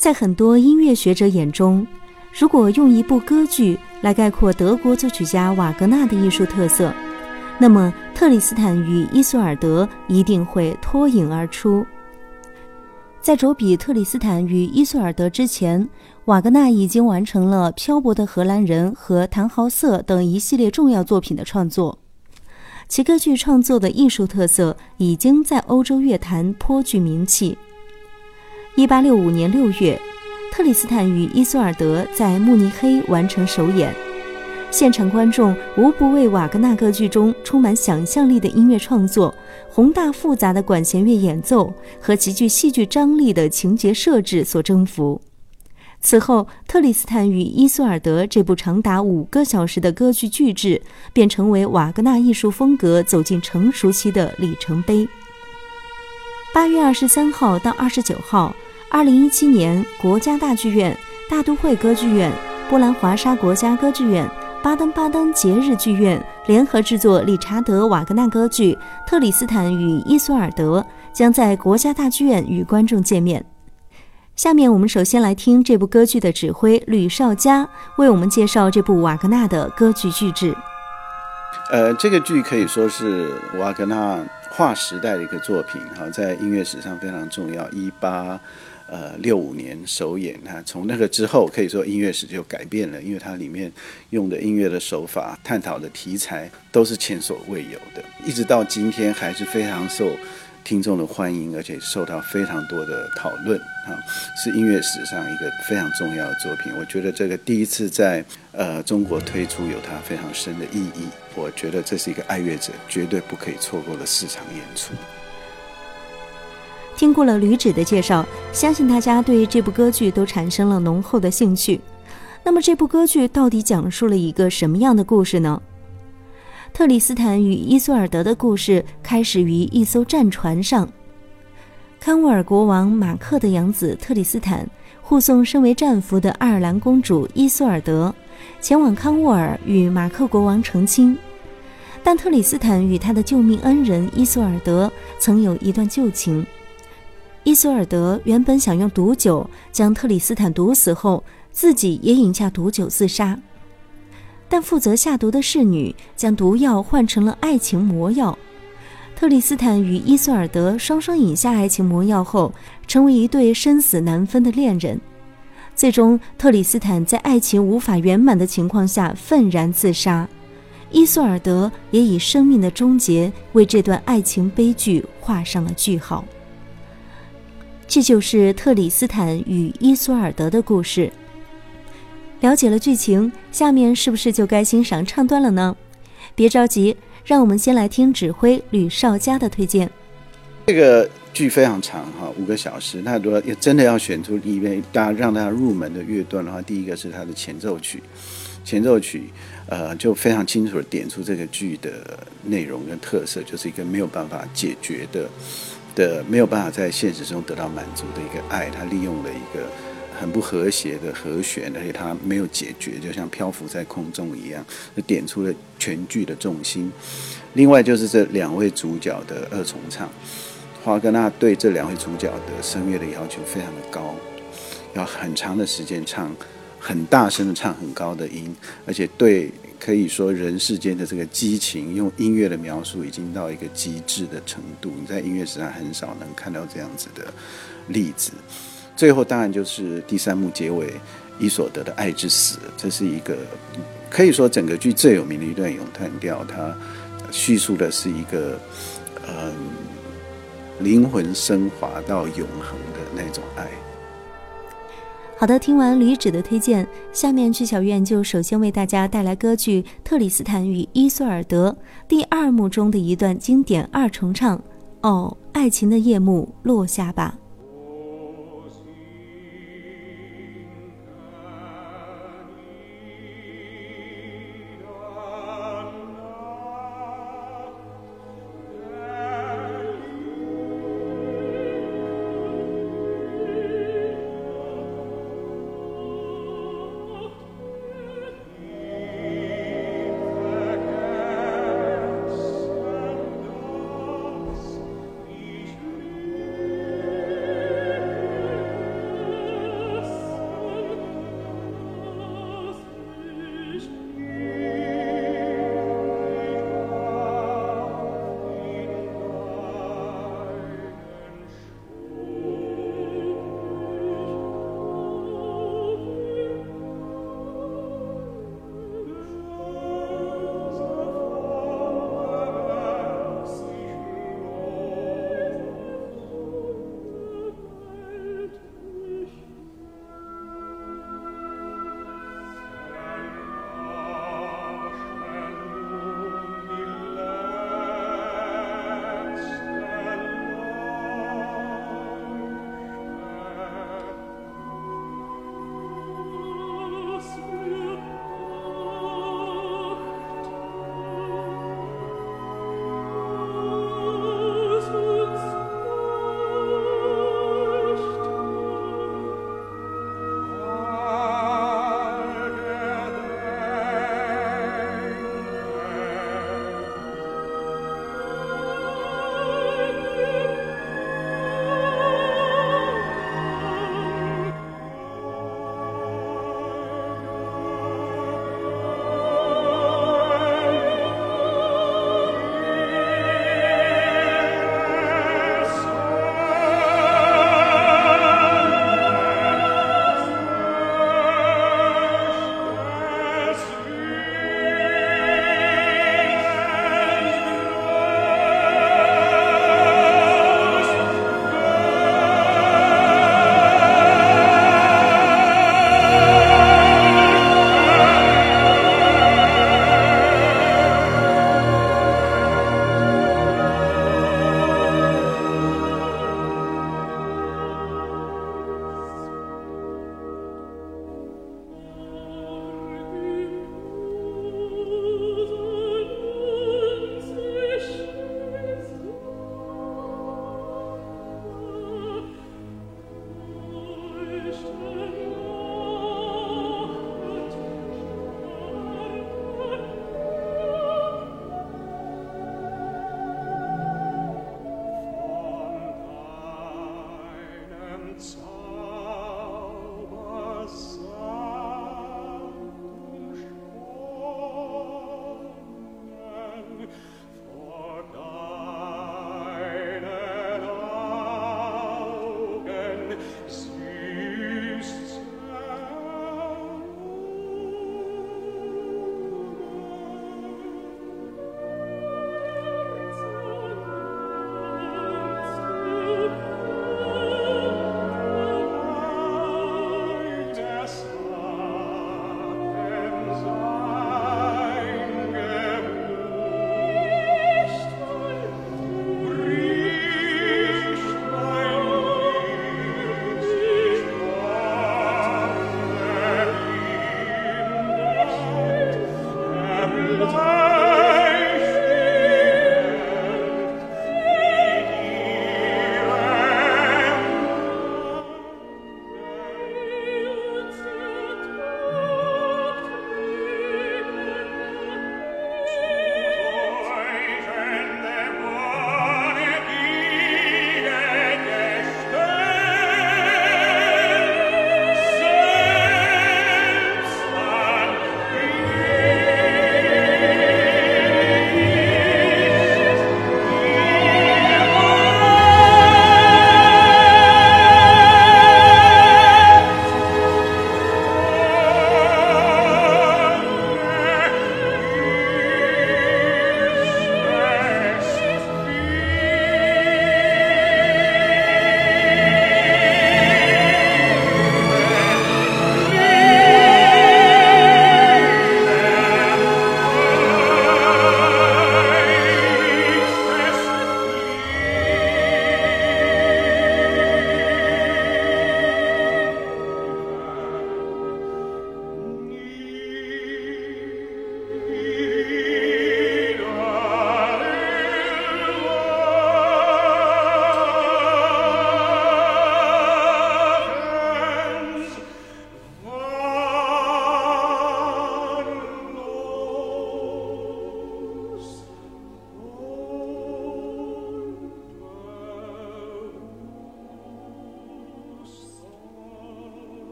在很多音乐学者眼中，如果用一部歌剧来概括德国作曲家瓦格纳的艺术特色，那么《特里斯坦与伊索尔德》一定会脱颖而出。在卓比《特里斯坦与伊索尔德》之前，瓦格纳已经完成了《漂泊的荷兰人》和《唐豪瑟》等一系列重要作品的创作，其歌剧创作的艺术特色已经在欧洲乐坛颇具名气。一八六五年六月，《特里斯坦与伊索尔德》在慕尼黑完成首演。现场观众无不为瓦格纳歌剧中充满想象力的音乐创作、宏大复杂的管弦乐演奏和极具戏剧张力的情节设置所征服。此后，《特里斯坦与伊索尔德》这部长达五个小时的歌剧巨制便成为瓦格纳艺术风格走进成熟期的里程碑。八月二十三号到二十九号，二零一七年，国家大剧院、大都会歌剧院、波兰华沙国家歌剧院。巴登巴登节日剧院联合制作理查德·瓦格纳歌剧《特里斯坦与伊索尔德》，将在国家大剧院与观众见面。下面我们首先来听这部歌剧的指挥吕绍佳为我们介绍这部瓦格纳的歌剧巨制。呃，这个剧可以说是瓦格纳划时代的一个作品，哈，在音乐史上非常重要。一八呃，六五年首演啊，从那个之后，可以说音乐史就改变了，因为它里面用的音乐的手法、探讨的题材都是前所未有的，一直到今天还是非常受听众的欢迎，而且受到非常多的讨论啊，是音乐史上一个非常重要的作品。我觉得这个第一次在呃中国推出，有它非常深的意义。我觉得这是一个爱乐者绝对不可以错过的市场演出。听过了吕指的介绍，相信大家对这部歌剧都产生了浓厚的兴趣。那么，这部歌剧到底讲述了一个什么样的故事呢？特里斯坦与伊索尔德的故事开始于一艘战船上，康沃尔国王马克的养子特里斯坦护送身为战俘的爱尔兰公主伊索尔德前往康沃尔与马克国王成亲，但特里斯坦与他的救命恩人伊索尔德曾有一段旧情。伊索尔德原本想用毒酒将特里斯坦毒死后，自己也饮下毒酒自杀，但负责下毒的侍女将毒药换成了爱情魔药。特里斯坦与伊索尔德双双饮下爱情魔药后，成为一对生死难分的恋人。最终，特里斯坦在爱情无法圆满的情况下愤然自杀，伊索尔德也以生命的终结为这段爱情悲剧画上了句号。这就是特里斯坦与伊索尔德的故事。了解了剧情，下面是不是就该欣赏唱段了呢？别着急，让我们先来听指挥吕绍佳的推荐。这个剧非常长哈，五个小时。那如果真的要选出一位大家让大家入门的乐段的话，第一个是它的前奏曲。前奏曲，呃，就非常清楚的点出这个剧的内容跟特色，就是一个没有办法解决的。的没有办法在现实中得到满足的一个爱，他利用了一个很不和谐的和弦，而且他没有解决，就像漂浮在空中一样，就点出了全剧的重心。另外就是这两位主角的二重唱，华格纳对这两位主角的声乐的要求非常的高，要很长的时间唱，很大声的唱很高的音，而且对。可以说，人世间的这个激情，用音乐的描述已经到一个极致的程度。你在音乐史上很少能看到这样子的例子。最后，当然就是第三幕结尾，伊索德的爱之死，这是一个可以说整个剧最有名的一段咏叹调。它叙述的是一个嗯灵魂升华到永恒的那种爱。好的，听完李芷的推荐，下面曲小院就首先为大家带来歌剧《特里斯坦与伊索尔德》第二幕中的一段经典二重唱。哦，爱情的夜幕落下吧。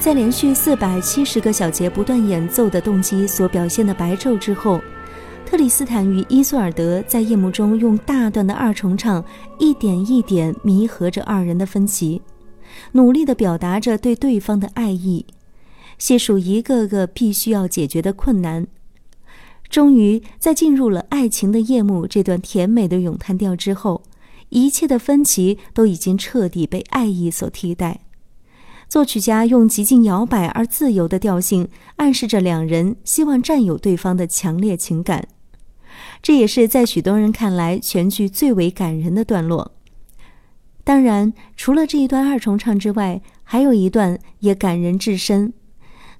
在连续四百七十个小节不断演奏的动机所表现的白昼之后，特里斯坦与伊索尔德在夜幕中用大段的二重唱，一点一点弥合着二人的分歧，努力地表达着对对方的爱意，细数一个个必须要解决的困难。终于，在进入了爱情的夜幕这段甜美的咏叹调之后，一切的分歧都已经彻底被爱意所替代。作曲家用极尽摇摆而自由的调性，暗示着两人希望占有对方的强烈情感。这也是在许多人看来全剧最为感人的段落。当然，除了这一段二重唱之外，还有一段也感人至深，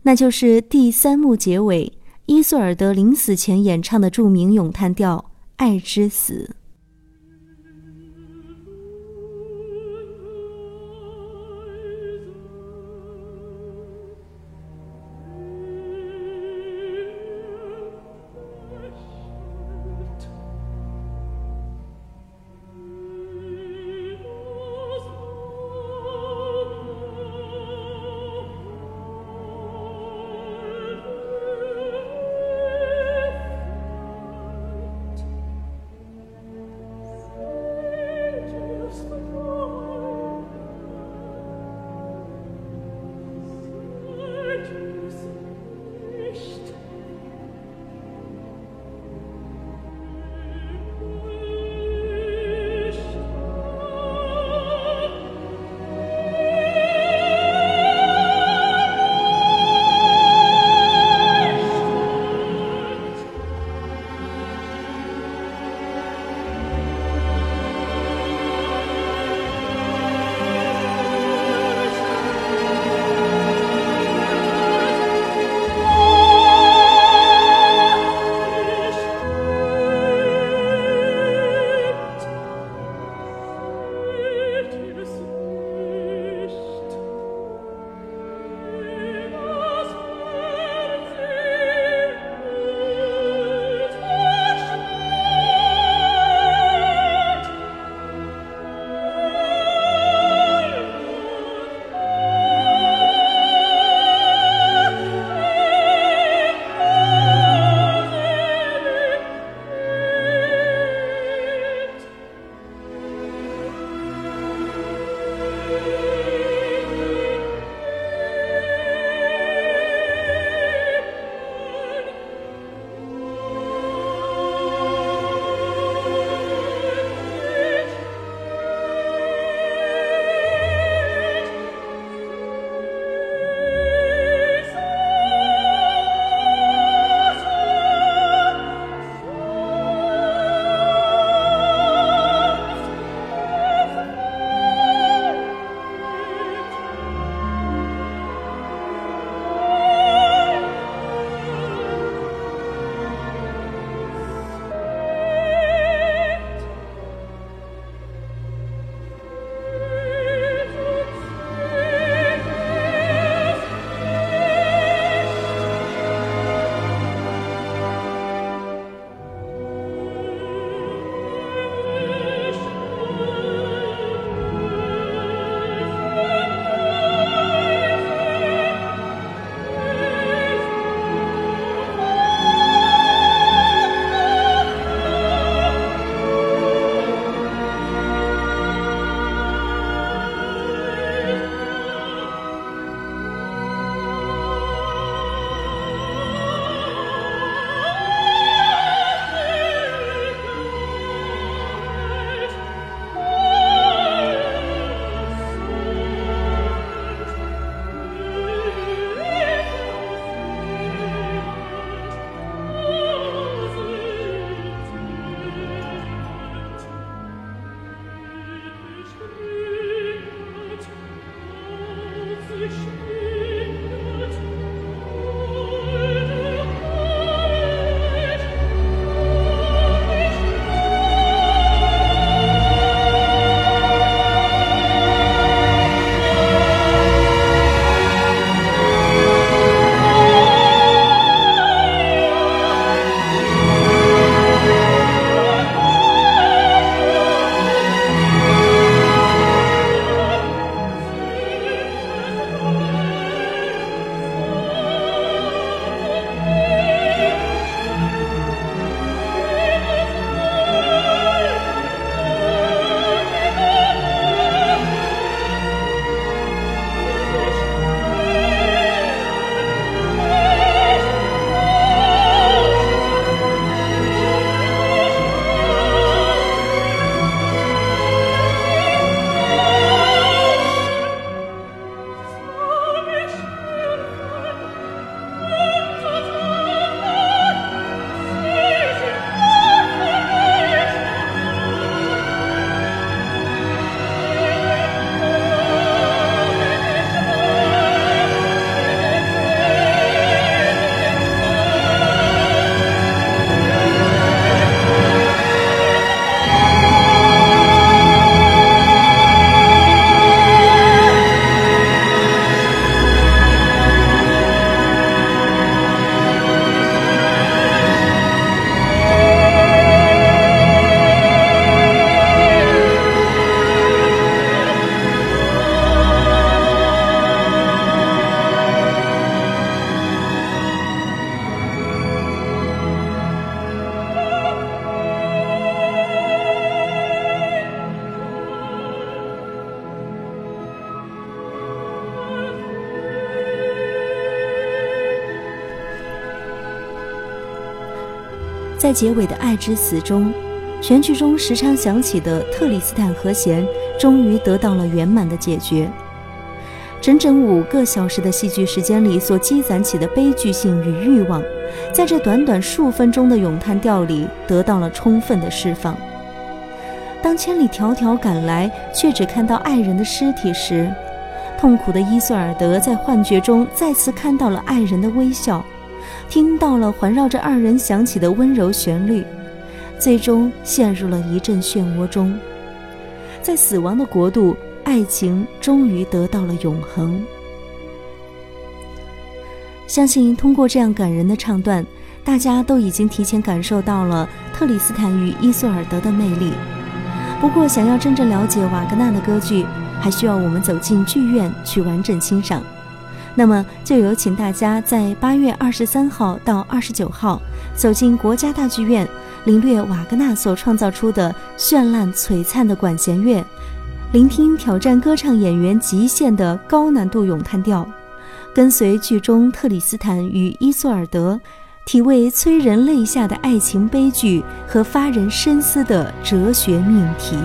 那就是第三幕结尾。伊索尔德临死前演唱的著名咏叹调《爱之死》。在结尾的爱之死中，全剧中时常响起的特里斯坦和弦终于得到了圆满的解决。整整五个小时的戏剧时间里所积攒起的悲剧性与欲望，在这短短数分钟的咏叹调里得到了充分的释放。当千里迢迢赶来，却只看到爱人的尸体时，痛苦的伊索尔德在幻觉中再次看到了爱人的微笑，听到了环绕着二人响起的温柔旋律，最终陷入了一阵漩涡中。在死亡的国度，爱情终于得到了永恒。相信通过这样感人的唱段，大家都已经提前感受到了特里斯坦与伊索尔德的魅力。不过，想要真正了解瓦格纳的歌剧，还需要我们走进剧院去完整欣赏。那么，就有请大家在八月二十三号到二十九号走进国家大剧院，领略瓦格纳所创造出的绚烂璀璨的管弦乐，聆听挑战歌唱演员极限的高难度咏叹调，跟随剧中特里斯坦与伊索尔德。体味催人泪下的爱情悲剧和发人深思的哲学命题。